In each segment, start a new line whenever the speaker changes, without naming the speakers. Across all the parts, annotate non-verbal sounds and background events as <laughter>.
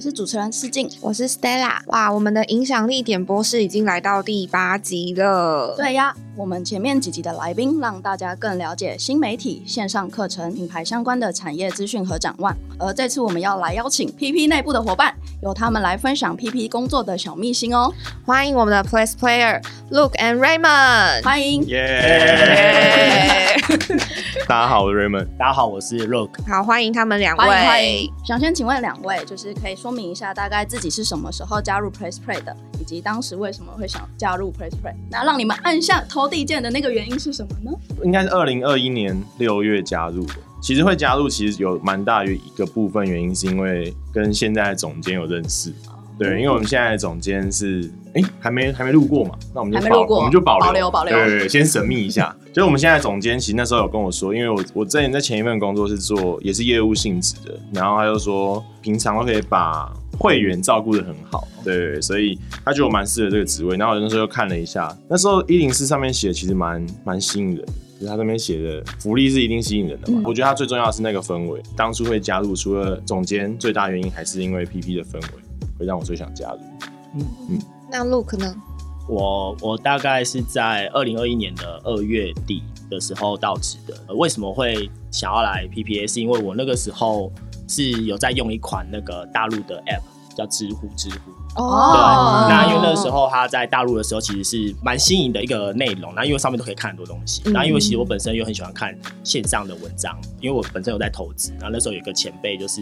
我是主持人世静，
我是 Stella。哇，我们的影响力点播室已经来到第八集了。
对呀，我们前面几集的来宾让大家更了解新媒体、线上课程、品牌相关的产业资讯和展望。而这次我们要来邀请 PP 内部的伙伴，由他们来分享 PP 工作的小秘辛哦。
欢迎我们的 Place Player Luke and Raymond，
欢迎。
耶！<laughs> 大家好，我是 Raymond。
大家好，我是 Luke。
好，欢迎他们两
欢迎欢迎。。想先请问两位，就是可以说明一下大概自己是什么时候加入 Press Play 的，以及当时为什么会想加入 Press Play？那让你们按下投递键的那个原因是什么呢？
应该是二零二一年六月加入的。其实会加入，其实有蛮大于一个部分原因，是因为跟现在的总监有认识。对，因为我们现在的总监是，哎、还没还没录过嘛，那我们就保我们就保留
保留保留
对对对，先神秘一下。就是我们现在的总监，其实那时候有跟我说，因为我我之前在前一份工作是做也是业务性质的，然后他就说平常都可以把会员照顾的很好，对所以他觉得我蛮适合这个职位。然后我那时候又看了一下，那时候一零四上面写的其实蛮蛮吸引人的。就是他那边写的福利是一定吸引人的嘛，
嗯
我觉得他最重要的是那个氛围。当初会加入，除了总监最大原因，还是因为 PP 的氛围，会让我最想加入。
嗯嗯那 Luke 呢？
我我大概是在二零二一年的二月底的时候到职的。呃为什么会想要来 PPA？是因为我那个时候是有在用一款那个大陆的 App，叫知乎知乎。
哦
对，那因为那时候他在大陆的时候，其实是蛮新颖的一个内容。那因为上面都可以看很多东西。
嗯
那因为其实我本身又很喜欢看线上的文章，因为我本身有在投资。然后那时候有一个前辈就是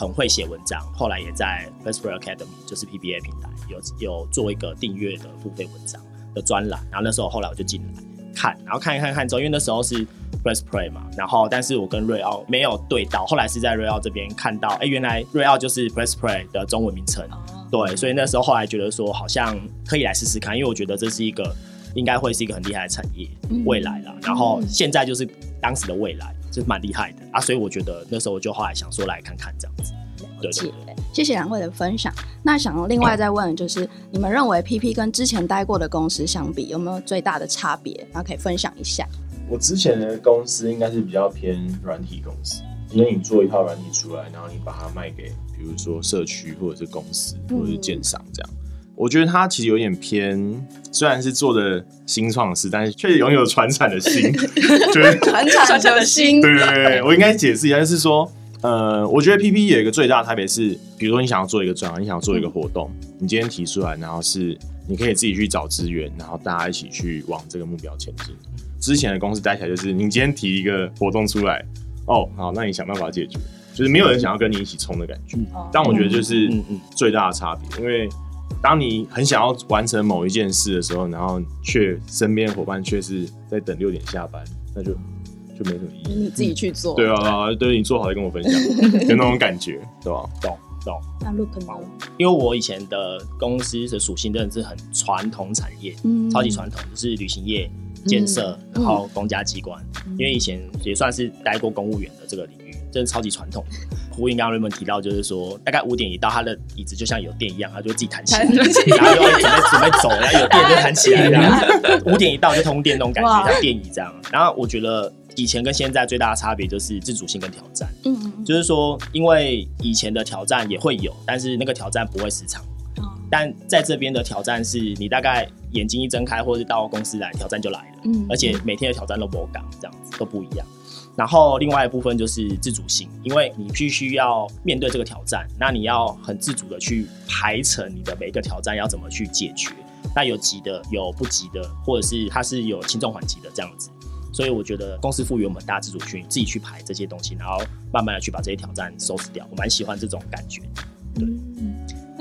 很会写文章，后来也在 f a s p r Academy，就是 PBA 平台有有做一个订阅的付费文章的专栏。然后那时候后来我就进来看，然后看一看看之后，因为那时候是 Press Play 嘛，然后但是我跟瑞奥没有对到，后来是在瑞奥这边看到，哎，原来瑞奥就是 Press Play 的中文名称。对，所以那时候后来觉得说，好像可以来试试看，因为我觉得这是一个应该会是一个很厉害的产业，
嗯
未来啦。然后现在就是当时的未来，就是蛮厉害的啊，所以我觉得那时候我就后来想说来看看这样子。对
谢谢谢两位的分享。那想另外再问，就是你们认为 PP 跟之前待过的公司相比，有没有最大的差别？然后可以分享一下。
我之前的公司应该是比较偏软体公司，因为你做一套软体出来，然后你把它卖给，比如说社区或者是公司或者是建商这样。我觉得它其实有点偏，虽然是做的新创事，但是却拥有传产的心，<laughs> 就是
传产的心，
对对对对，我应该解释一下，就是说，呃，我觉得 PP 有一个最大的差别是，比如说你想要做一个专案，你想要做一个活动，你今天提出来，然后是你可以自己去找资源，然后大家一起去往这个目标前进。之前的公司待起来就是，你今天提一个活动出来，哦，好，那你想办法解决，就是没有人想要跟你一起冲的感觉。但我觉得就是
嗯嗯
最大的差别，因为当你很想要完成某一件事的时候，然后却身边伙伴却是在等六点下班，那就就没什么意义。
你自己去做。
对啊，对你做好再跟我分享，<laughs> 有那种感觉，对吧？
懂懂。
那 Look 呢？
因为我以前的公司的属性真的是很传统产业，
嗯
超级传统，就是旅行业、建设，然后公家机关。因为以前也算是待过公务员的这个领域，真的超级传统。<laughs> 呼应刚刚 Raymond 提到，就是说大概五点一到，他的椅子就像有电一样，他就会自己弹起来，然后就会准备准备走，然后有电就弹起来，这样。五点一到就通电那种感
哇
觉，像电椅这样。然后我觉得以前跟现在最大的差别就是自主性跟挑战。
嗯嗯
就是说，因为以前的挑战也会有，但是那个挑战不会时长。
嗯
但在这边的挑战是你大概眼睛一睁开，或是到公司来，挑战就来了，
嗯
而且每天的挑战都不港，这样子都不一样。然后另外一部分就是自主性，因为你必须要面对这个挑战，那你要很自主的去排成你的每一个挑战要怎么去解决。那有急的，有不急的，或者是它是有轻重缓急的这样子。所以我觉得公司赋予我们大自主去自己去排这些东西，然后慢慢的去把这些挑战收拾掉。我蛮喜欢这种感觉。
对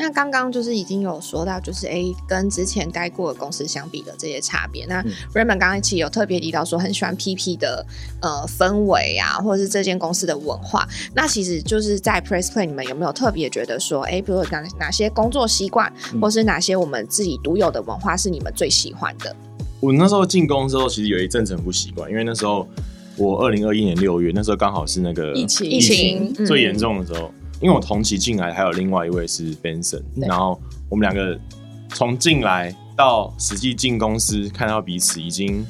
那刚刚就是已经有说到，就是诶跟之前待过的公司相比的这些差别。那
嗯
Raymond 刚刚其实有特别提到说，很喜欢 PP 的呃氛围啊，或者是这间公司的文化。那其实就是在 Press Play，你们有没有特别觉得说，诶，比如哪哪些工作习惯，
嗯
或是哪些我们自己独有的文化是你们最喜欢的？
我那时候进公司之后，其实有一阵子很不习惯，因为那时候我二零二一年六月，那时候刚好是那个
疫情
疫情嗯
最严重的时候。因为我同期进来，还有另外一位是 Benson，然后我们两个从进来到实际进公司看到彼此，已经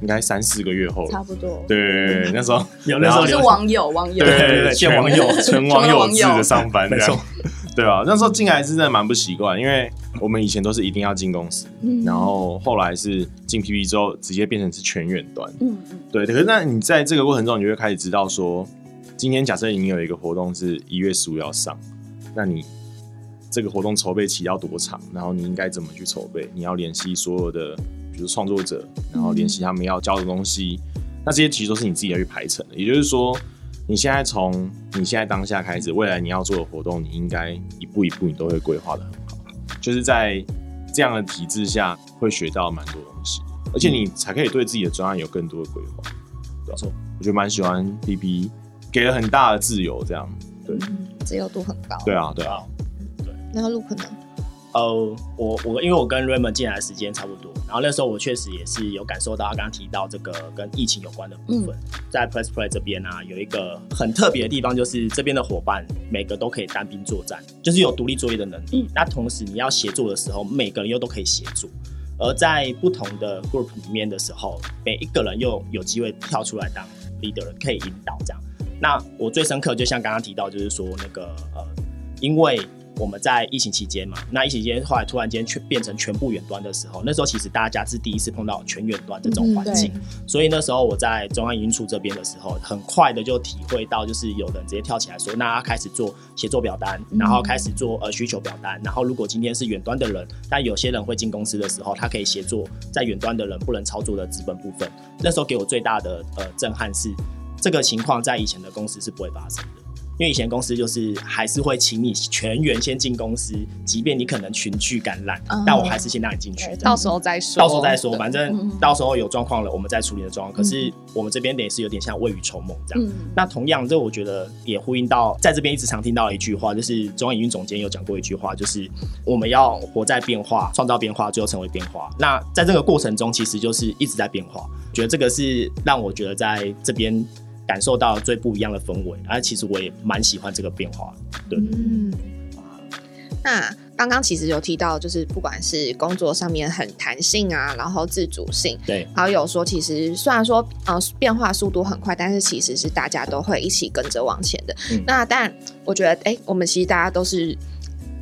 应该三四个月后了。
差不多。
对对对对，那时候 <laughs>
有
那时候
是网友，网友。
对对对
全
见网友
纯网友制的上班，
没错。
对啊，那时候进来是真的蛮不习惯，因为我们以前都是一定要进公司，
嗯
然后后来是进 PP 之后，直接变成是全远端。
嗯嗯
对，可是那你在这个过程中，你就会开始知道说，今天假设你有一个活动是一月十五要上，那你这个活动筹备期要多长？然后你应该怎么去筹备？你要联系所有的，比如创作者，然后联系他们要交的东西，那这些其实都是你自己要去排成的。也就是说，你现在从你现在当下开始，未来你要做的活动，你应该一步一步你都会规划的很好。就是在这样的体制下，会学到蛮多东西，而且你才可以对自己的专案有更多的规划。
没错，
我觉得蛮喜欢 B B，给了很大的自由，这样。对，
自由度很高。
对啊，对啊。
对那个 look 呢？
呃，我我因为我跟 Raymond 进来的时间差不多，然后那时候我确实也是有感受到他刚刚提到这个跟疫情有关的部分，在 Press Play 这边啊，有一个很特别的地方，就是这边的伙伴每个都可以单兵作战，就是有独立作业的能力。那同时你要协作的时候，每个人又都可以协作。而在不同的 group 里面的时候，每一个人又有机会跳出来当 leader，可以引导这样。那我最深刻，就像刚刚提到，就是说那个呃，因为我们在疫情期间嘛，那疫情期间后来突然间全变成全部远端的时候，那时候其实大家是第一次碰到全远端这种环境，所以那时候我在中央营运处这边的时候，很快的就体会到，就是有人直接跳起来说，那他开始做协作表单，然后开始做呃需求表单，然后如果今天是远端的人，但有些人会进公司的时候，他可以协作在远端的人不能操作的资本部分。那时候给我最大的呃震撼是，这个情况在以前的公司是不会发生的。因为以前公司就是还是会请你全员先进公司，即便你可能群聚感染，
哦
但我还是先让你进去。
到时候再说，
到时候再说，反正到时候有状况了，我们再处理的状况。可是我们这边也是有点像未雨绸缪这样。
嗯
那同样，这我觉得也呼应到在这边一直常听到的一句话，就是中央营运总监有讲过一句话，就是我们要活在变化，创造变化，最后成为变化。那在这个过程中，其实就是一直在变化。觉得这个是让我觉得在这边感受到最不一样的氛围，而其实我也蛮喜欢这个变化。对，
嗯，那刚刚其实有提到，就是不管是工作上面很弹性啊，然后自主性，
对，
还有说其实虽然说呃变化速度很快，但是其实是大家都会一起跟着往前的。
嗯
那但我觉得，哎、我们其实大家都是。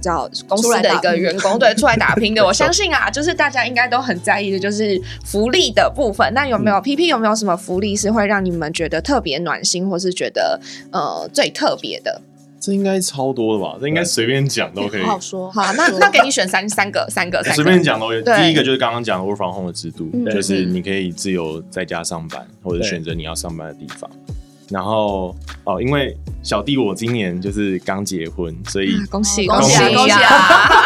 知道公司的一个员工，对，出来打拼的，<laughs> 我相信啊，就是大家应该都很在意的，就是福利的部分。那有没有、PP 有没有什么福利是会让你们觉得特别暖心，或是觉得呃最特别的？
这应该超多的吧？这应该随便讲都可以，
好说。
好，那那给你选三三个，三个，三
随。便讲都可以。第一个就是刚刚讲的 work from home 的制度，
嗯
就是你可以自由在家上班，或者
对
选择你要上班的地方。然后哦，因为小弟我今年就是刚结婚，所以
啊恭喜
恭喜
啊
喜
恭喜啊！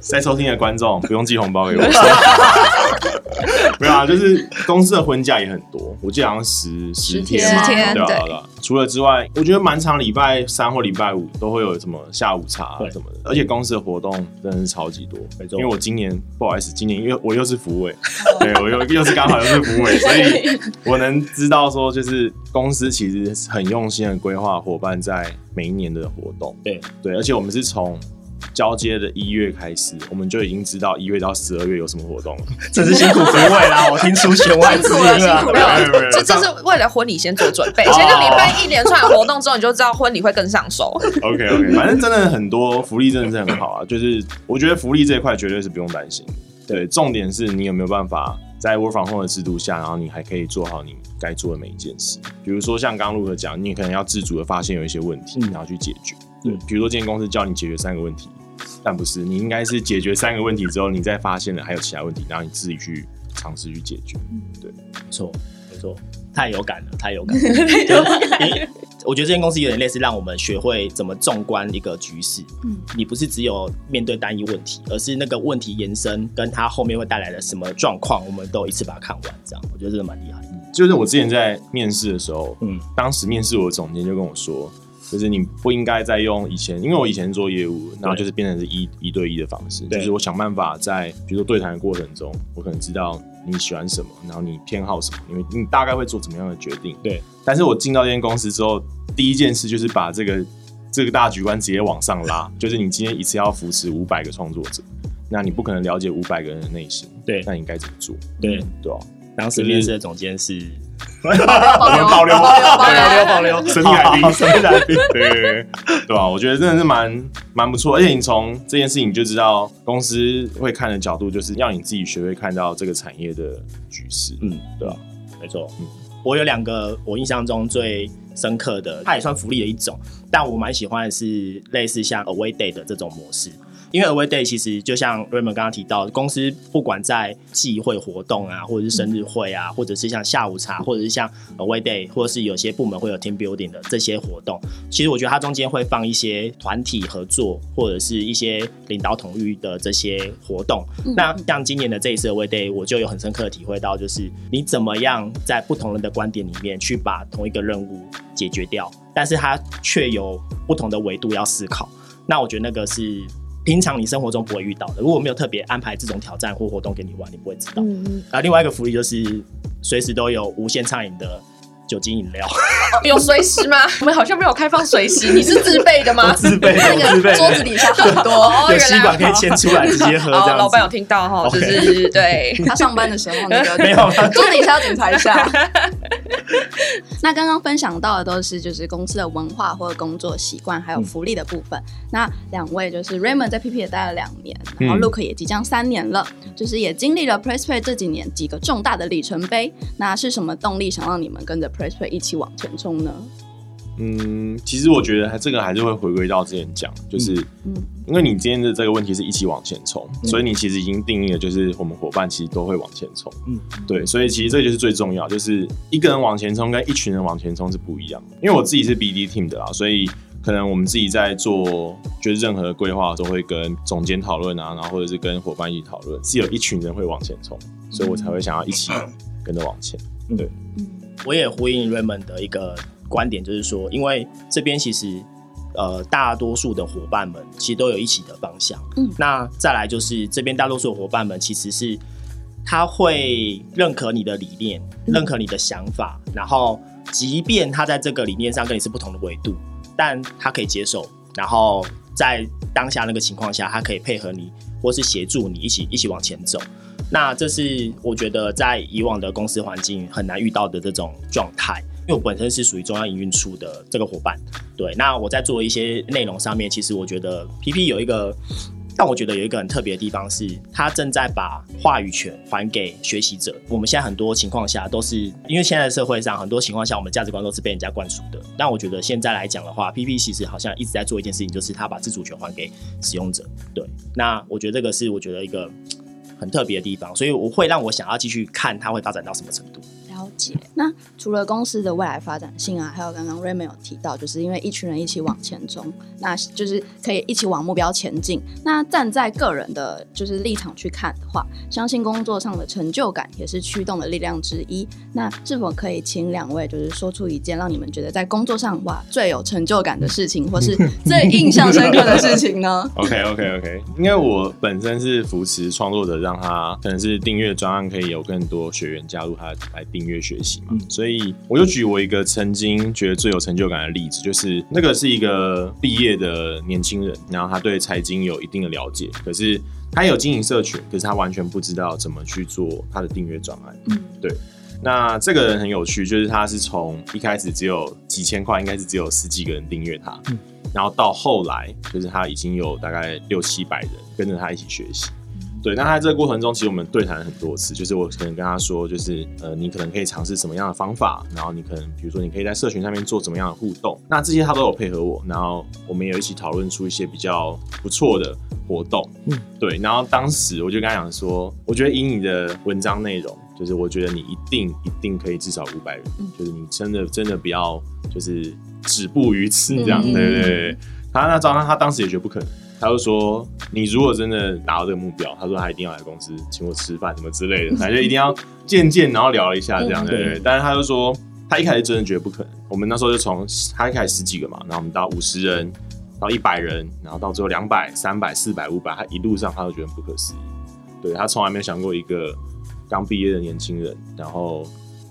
<laughs>
在收听的观众不用寄红包给我。<laughs> 啊，就是公司的婚假也很多，我记得好像十十
天
天嘛，
十天对
吧啊对啊。除了之外，我觉得蛮长，礼拜三或礼拜五都会有什么下午茶啊什么的，而且公司的活动真的是超级多。
没错
因为我今年不好意思，今年因为我又是服委，<laughs> 对我又又是刚好又是服委，所以 <laughs> 我能知道说，就是公司其实很用心的规划伙伴在每一年的活动。
对
对，而且我们是从交接的一月开始，我们就已经知道一月到十二月有什么活动了。<laughs>
真是辛苦各位啦！我听出弦外之音了。
这这是为了婚礼先做准备，先就礼拜一连串的活动之后，你就知道婚礼会更上手。
OK OK，<laughs> 反正真的很多福利真的是很好啊，就是我觉得福利这一块绝对是不用担心。对，重点是你有没有办法在 work from home 的制度下，然后你还可以做好你该做的每一件事。比如说像刚刚陆克讲，你可能要自主的发现有一些问题，
嗯
然后去解决。
对
对，比如说今天公司叫你解决三个问题，但不是，你应该是解决三个问题之后，你再发现了还有其他问题，然后你自己去尝试去解决。
对没错，没错，太有感了，太有感了。<laughs> 我觉得这间公司有点类似，让我们学会怎么纵观一个局势。
嗯
你不是只有面对单一问题，而是那个问题延伸跟它后面会带来的什么状况，我们都一次把它看完。这样，我觉得真的蛮厉害的。
就是我之前在面试的时候，
嗯，
当时面试我的总监就跟我说，就是你不应该再用以前，因为我以前做业务，然后就是变成是一一对一的方式，
对
就是我想办法在比如说对谈的过程中，我可能知道你喜欢什么，然后你偏好什么，因为你大概会做怎么样的决定。
对，
但是我进到这间公司之后，第一件事就是把这个这个大局观直接往上拉，<laughs> 就是你今天一次要扶持五百个创作者，那你不可能了解五百个人的内心，
对
那你应该怎么做？
对，
对啊，
当时面试的总监是 <laughs>
保留
保留
保留
保留
保留
神秘来宾，
神秘来宾。
对对对对吧？我觉得真的是蛮蛮不错，而且你从这件事情就知道公司会看的角度，就是要你自己学会看到这个产业的局势。
嗯，对吧、没错，嗯，我有两个我印象中最深刻的，它也算福利的一种，但我蛮喜欢的是类似像 Away Day 的这种模式。因为 Away Day 其实就像 Raymond 刚刚提到，公司不管在忌会活动啊，或者是生日会啊，或者是像下午茶，或者是像 Away Day，或者是有些部门会有 team building 的这些活动，其实我觉得它中间会放一些团体合作，或者是一些领导统御的这些活动。那像今年的这一次 Away Day，我就有很深刻的体会到，就是你怎么样在不同人的观点里面去把同一个任务解决掉，但是它却有不同的维度要思考。那我觉得那个是平常你生活中不会遇到的。如果没有特别安排这种挑战或活动给你玩，你不会知道。
嗯，
啊，另外一个福利就是随时都有无限畅饮的酒精饮料，<laughs>
有随时吗？我们好像没有开放随时，你是自备的吗？<laughs>
自备自备
个桌子底下很多。<laughs>
哦
有吸管可以牵出来直接喝，
老板有听到哈，就是对。
他上班的时候那个
没有
桌子底下要检查一下。<laughs> 那刚刚分享到的都是就是公司的文化或者工作习惯，还有福利的部分。那两位就是 Raymond 在 PP 也待了两年，然后
嗯
Luke 也即将三年了，就是也经历了 PressPlay 这几年几个重大的里程碑。那是什么动力想让你们跟着 PressPlay 一起往前冲呢？
嗯，其实我觉得这个还是会回归到之前讲，就是
嗯
因为你今天的这个问题是一起往前冲，所以你其实已经定义了，就是我们伙伴其实都会往前冲。
嗯，
对，所以其实这就是最重要，就是一个人往前冲跟一群人往前冲是不一样的。因为我自己是 BD team 的啦，所以可能我们自己在做就是任何的规划都会跟总监讨论啊，然后或者是跟伙伴一起讨论，是有一群人会往前冲，所以我才会想要一起跟着往前。对，
我也呼应 Raymond 的一个观点，就是说，因为这边其实呃大多数的伙伴们其实都有一起的方向。
嗯
那再来就是这边大多数的伙伴们其实是他会认可你的理念，认可你的想法，然后即便他在这个理念上跟你是不同的维度，但他可以接受，然后在当下那个情况下，他可以配合你，或是协助你一起一起往前走。那这是我觉得在以往的公司环境很难遇到的这种状态，因为我本身是属于中央营运处的这个伙伴，对。那我在做一些内容上面，其实我觉得 PP 有一个，但我觉得有一个很特别的地方是，他正在把话语权还给学习者。我们现在很多情况下都是因为现在的社会上很多情况下，我们价值观都是被人家灌输的。但我觉得现在来讲的话，PP 其实好像一直在做一件事情，就是他把自主权还给使用者。对，那我觉得这个是我觉得一个很特别的地方，所以我会让我想要继续看它会发展到什么程度。
了解。那除了公司的未来发展性啊，还有刚刚 Raymond 有提到，就是因为一群人一起往前冲，那就是可以一起往目标前进。那站在个人的就是立场去看的话，相信工作上的成就感也是驱动的力量之一。那是否可以请两位就是说出一件让你们觉得在工作上哇最有成就感的事情，或是 <laughs> 最印象深刻的事情呢？<laughs>
OK OK OK，因为我本身是扶持创作者，让他可能是订阅专案，可以有更多学员加入他来订阅学习嘛，所以我就举我一个曾经觉得最有成就感的例子，就是那个是一个毕业的年轻人，然后他对财经有一定的了解，可是他有经营社群，可是他完全不知道怎么去做他的订阅专案。
嗯，
对。那这个人很有趣，就是他是从一开始只有几千块，应该是只有十几个人订阅他，然后到后来，就是他已经有大概六七百人跟着他一起学习。对，那他在这个过程中，其实我们对谈了很多次，就是我可能跟他说，就是呃，你可能可以尝试什么样的方法，然后你可能比如说你可以在社群上面做怎么样的互动，那这些他都有配合我，然后我们也有一起讨论出一些比较不错的活动。嗯，对，然后当时我就跟他讲说，我觉得以你的文章内容，就是我觉得你一定一定可以至少五百人，就是你真的真的不要就是止步于此这样，
嗯
对对对。他那张他他当时也觉得不可能，他就说你如果真的达到这个目标，他说他一定要来公司请我吃饭什么之类的，<laughs> 反正一定要见见，然后聊了一下这样，
嗯
对。但是他就说他一开始真的觉得不可能，我们那时候就从他一开始十几个嘛，然后我们到五十人，到一百人，然后到最后两百、三百、四百、五百，他一路上他都觉得不可思议。对他从来没有想过一个刚毕业的年轻人，然后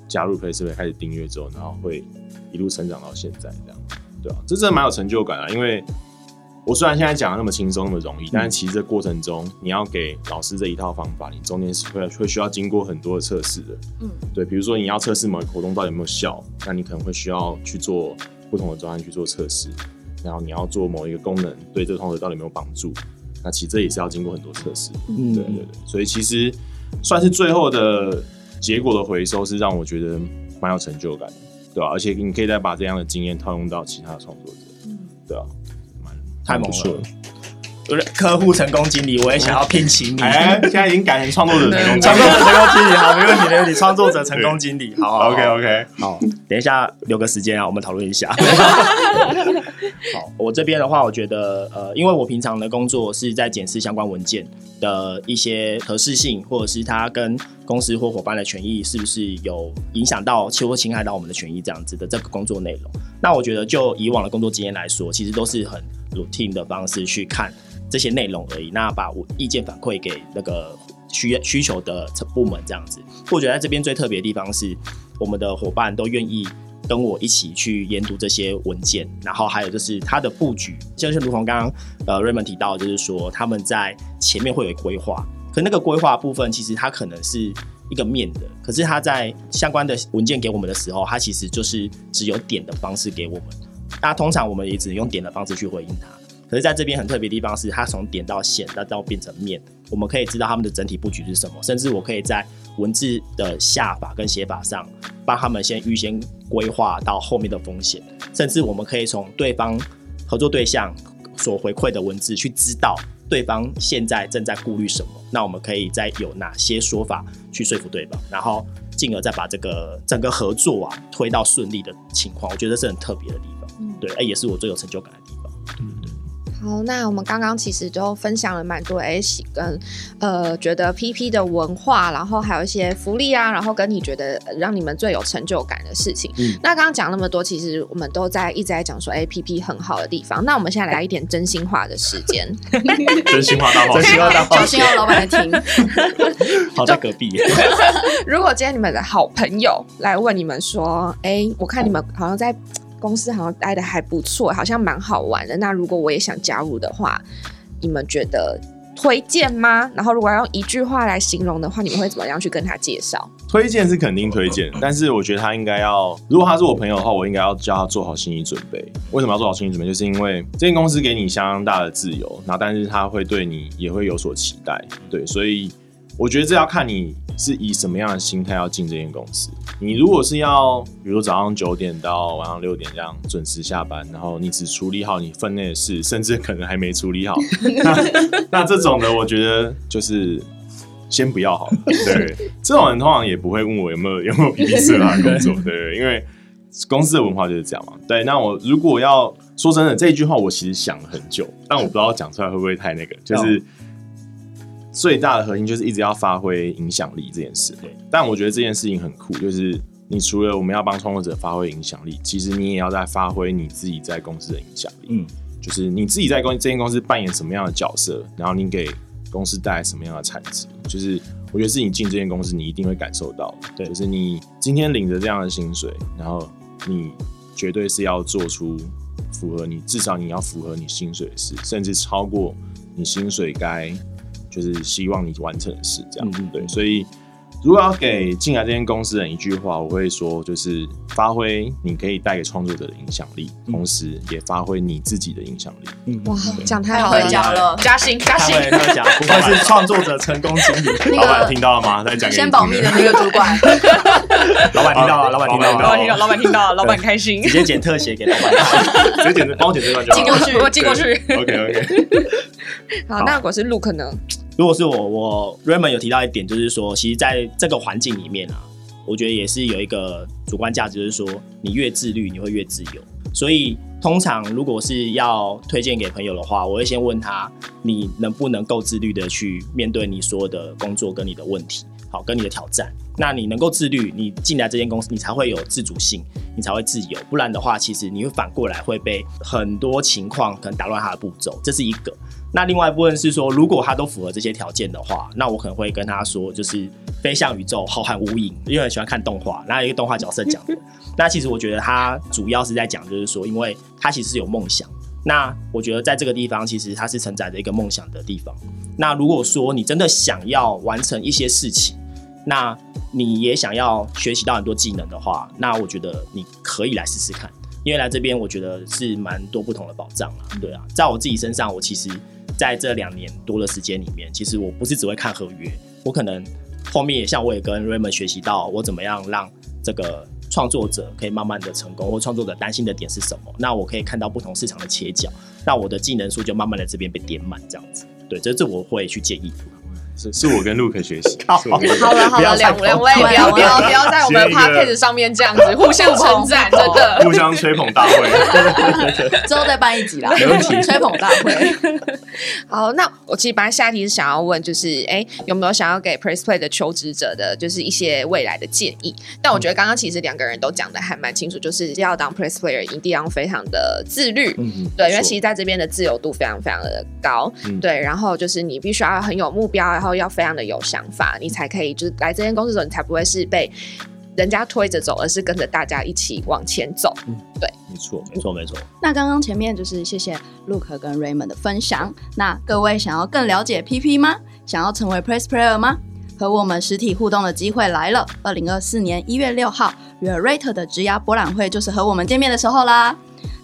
加入 PlayStation 开始订阅之后，然后会一路成长到现在这样，对啊，这真的蛮有成就感啊，因为我虽然现在讲的那么轻松那么容易，但是其实这过程中你要给老师这一套方法，你中间是会会需要经过很多的测试的。
嗯，
对，比如说你要测试某个活动到底有没有效，那你可能会需要去做不同的专案去做测试，然后你要做某一个功能对这个同学到底有没有帮助，那其实这也是要经过很多测试。
嗯。
对对对，所以其实算是最后的结果的回收是让我觉得蛮有成就感的，对吧、而且你可以再把这样的经验套用到其他的创作者，嗯。对啊，蛮
太猛
了不错
了。客户成功经理，我也想要聘请你。
哎，现在已经改成创作者 <laughs> 成功
创作者 <laughs> 成功经理，好，没问题，没问题。创作者成功经理，好好好
OK OK，
好，等一下留个时间啊，我们讨论一下。<laughs> 好，我这边的话，我觉得呃，因为我平常的工作是在检视相关文件的一些合适性，或者是它跟公司或伙伴的权益是不是有影响到或侵害到我们的权益这样子的这个工作内容。那我觉得就以往的工作经验来说，其实都是很 routine 的方式去看这些内容而已。那把我意见反馈给那个需要需求的部门这样子。我觉得在这边最特别的地方是，我们的伙伴都愿意跟我一起去研读这些文件，然后还有就是它的布局，就是如同刚刚呃 Raymond 提到，就是说他们在前面会有规划，可那个规划部分其实它可能是一个面的，可是它在相关的文件给我们的时候，它其实就是只有点的方式给我们。那通常我们也只用点的方式去回应它。可是在这边很特别的地方是，它从点到线，再到变成面，我们可以知道他们的整体布局是什么，甚至我可以在文字的下法跟写法上，帮他们先预先规划到后面的风险，甚至我们可以从对方合作对象所回馈的文字去知道对方现在正在顾虑什么，那我们可以再有哪些说法去说服对方，然后进而再把这个整个合作啊推到顺利的情况，我觉得是很特别的地方，对，哎，也是我最有成就感的地方。
好，那我们刚刚其实就分享了蛮多 S 跟呃觉得 PP 的文化，然后还有一些福利啊，然后跟你觉得呃让你们最有成就感的事情。
嗯
那刚刚讲那么多，其实我们都在一直在讲说，APP 很好的地方。那我们现在来一点真心话的时间。<laughs>
真心话大冒
真心
险。
话大冒险，
就希望老板来听。<laughs>
好在隔壁。<laughs>
如果今天你们的好朋友来问你们说，哎，我看你们好像在公司好像待的还不错，好像蛮好玩的。那如果我也想加入的话，你们觉得推荐吗？然后如果要用一句话来形容的话，你们会怎么样去跟他介绍？
推荐是肯定推荐，但是我觉得他应该要，如果他是我朋友的话，我应该要叫他做好心理准备。为什么要做好心理准备？就是因为这间公司给你相当大的自由，然后但是他会对你也会有所期待，对，所以我觉得这要看你是以什么样的心态要进这间公司。你如果是要，比如说早上九点到晚上六点这样准时下班，然后你只处理好你分内的事，甚至可能还没处理好，<laughs> 那那这种的，我觉得就是先不要好了。对，这种人通常也不会问我有没有有没有 <laughs> P P 色拉的工作，对对，因为公司的文化就是这样嘛。对，那我如果要说真的，这一句话我其实想了很久，但我不知道讲出来会不会太那个，就是。最大的核心就是一直要发挥影响力这件事
对。
但我觉得这件事情很酷，就是你除了我们要帮创作者发挥影响力，其实你也要在发挥你自己在公司的影响力。
嗯，
就是你自己在公这间公司扮演什么样的角色，然后你给公司带来什么样的产值，就是我觉得是你进这间公司你一定会感受到，
对
就是你今天领着这样的薪水，然后你绝对是要做出符合你至少你要符合你薪水的事，甚至超过你薪水该就是希望你完成的事，这样、对，所以。如果要给进来这间公司的人一句话，我会说，就是发挥你可以带给创作者的影响力，
嗯
同时也发挥你自己的影响力。
嗯，
哇，讲太
太
好了，
会讲了，
加薪加薪。
不愧是创作者成功经理。
那
老板听到了吗？再讲
先保密的那个主管，<laughs>
老板听到了，老板听到了，
老板听到，老板听到了，老板开心
直。接剪特写给老板看。<laughs>
直接剪，帮我剪这段就好
寄过去
我寄过去。
OK OK，
好，那如果是 Look 呢？
如果是我，我 Raymond 有提到一点，就是说，其实在这个环境里面啊，我觉得也是有一个主观价值，就是说，你越自律，你会越自由。所以，通常如果是要推荐给朋友的话，我会先问他，你能不能够自律的去面对你所有的工作跟你的问题，好，跟你的挑战。那你能够自律，你进来这间公司，你才会有自主性，你才会自由。不然的话，其实你会反过来会被很多情况可能打乱他的步骤，这是一个。那另外一部分是说，如果他都符合这些条件的话，那我可能会跟他说，就是飞向宇宙，浩瀚无垠。因为很喜欢看动画，那有一个动画角色讲的。<laughs> 那其实我觉得他主要是在讲，就是说，因为他其实是有梦想，那我觉得在这个地方，其实它是承载着一个梦想的地方。那如果说你真的想要完成一些事情，那你也想要学习到很多技能的话，那我觉得你可以来试试看。因为来这边，我觉得是蛮多不同的保障啊。对啊，在我自己身上，我其实在这两年多的时间里面，其实我不是只会看合约，我可能后面也像我也跟 Raymond 学习到，我怎么样让这个创作者可以慢慢的成功，或创作者担心的点是什么？那我可以看到不同市场的切角，那我的技能数就慢慢的这边被点满，这样子。对，这这我会去建议。
是是我跟 Luke 学习。
好了好了，两两位不要不要不要在我们的 podcast 上面这样子 <laughs> 互相称赞，真的
互相吹捧大会。<laughs>
之后再办一集啦，
没问题，
吹捧大会。<laughs>
好，那我其实本来下一题是想要问，就是哎，有没有想要给 Press Play 的求职者的，就是一些未来的建议？但我觉得刚刚其实两个人都讲的还蛮清楚，就是要当 Press Player 一定要非常的自律，对，因为其实在这边的自由度非常非常的高，对，然后就是你必须要很有目标，然后。要非常的有想法，你才可以就是来这间公司的时候，你才不会是被人家推着走，而是跟着大家一起往前走。嗯，对，
没错，没错，没错。
那刚刚前面就是谢谢 Luke 跟 Raymond 的分享。那各位想要更了解 PP 吗？想要成为 Press Player 吗？和我们实体互动的机会来了。二零二四年一月六号 r e r a t e 的职涯博览会就是和我们见面的时候啦。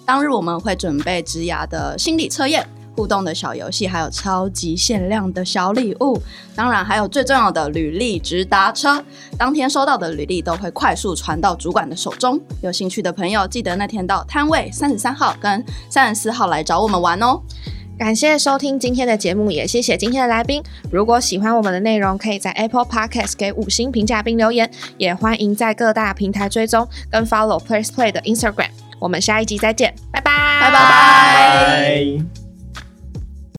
当日我们会准备职涯的心理测验。互动的小游戏，还有超级限量的小礼物，当然还有最重要的履历直达车。当天收到的履历都会快速传到主管的手中。有兴趣的朋友，记得那天到摊位三十三号跟三十四号来找我们玩哦。
感谢收听今天的节目，也谢谢今天的来宾。如果喜欢我们的内容，可以在 Apple Podcast 给五星评价并留言，也欢迎在各大平台追踪跟 Follow Place Play 的 Instagram。我们下一集再见，拜拜，
拜拜。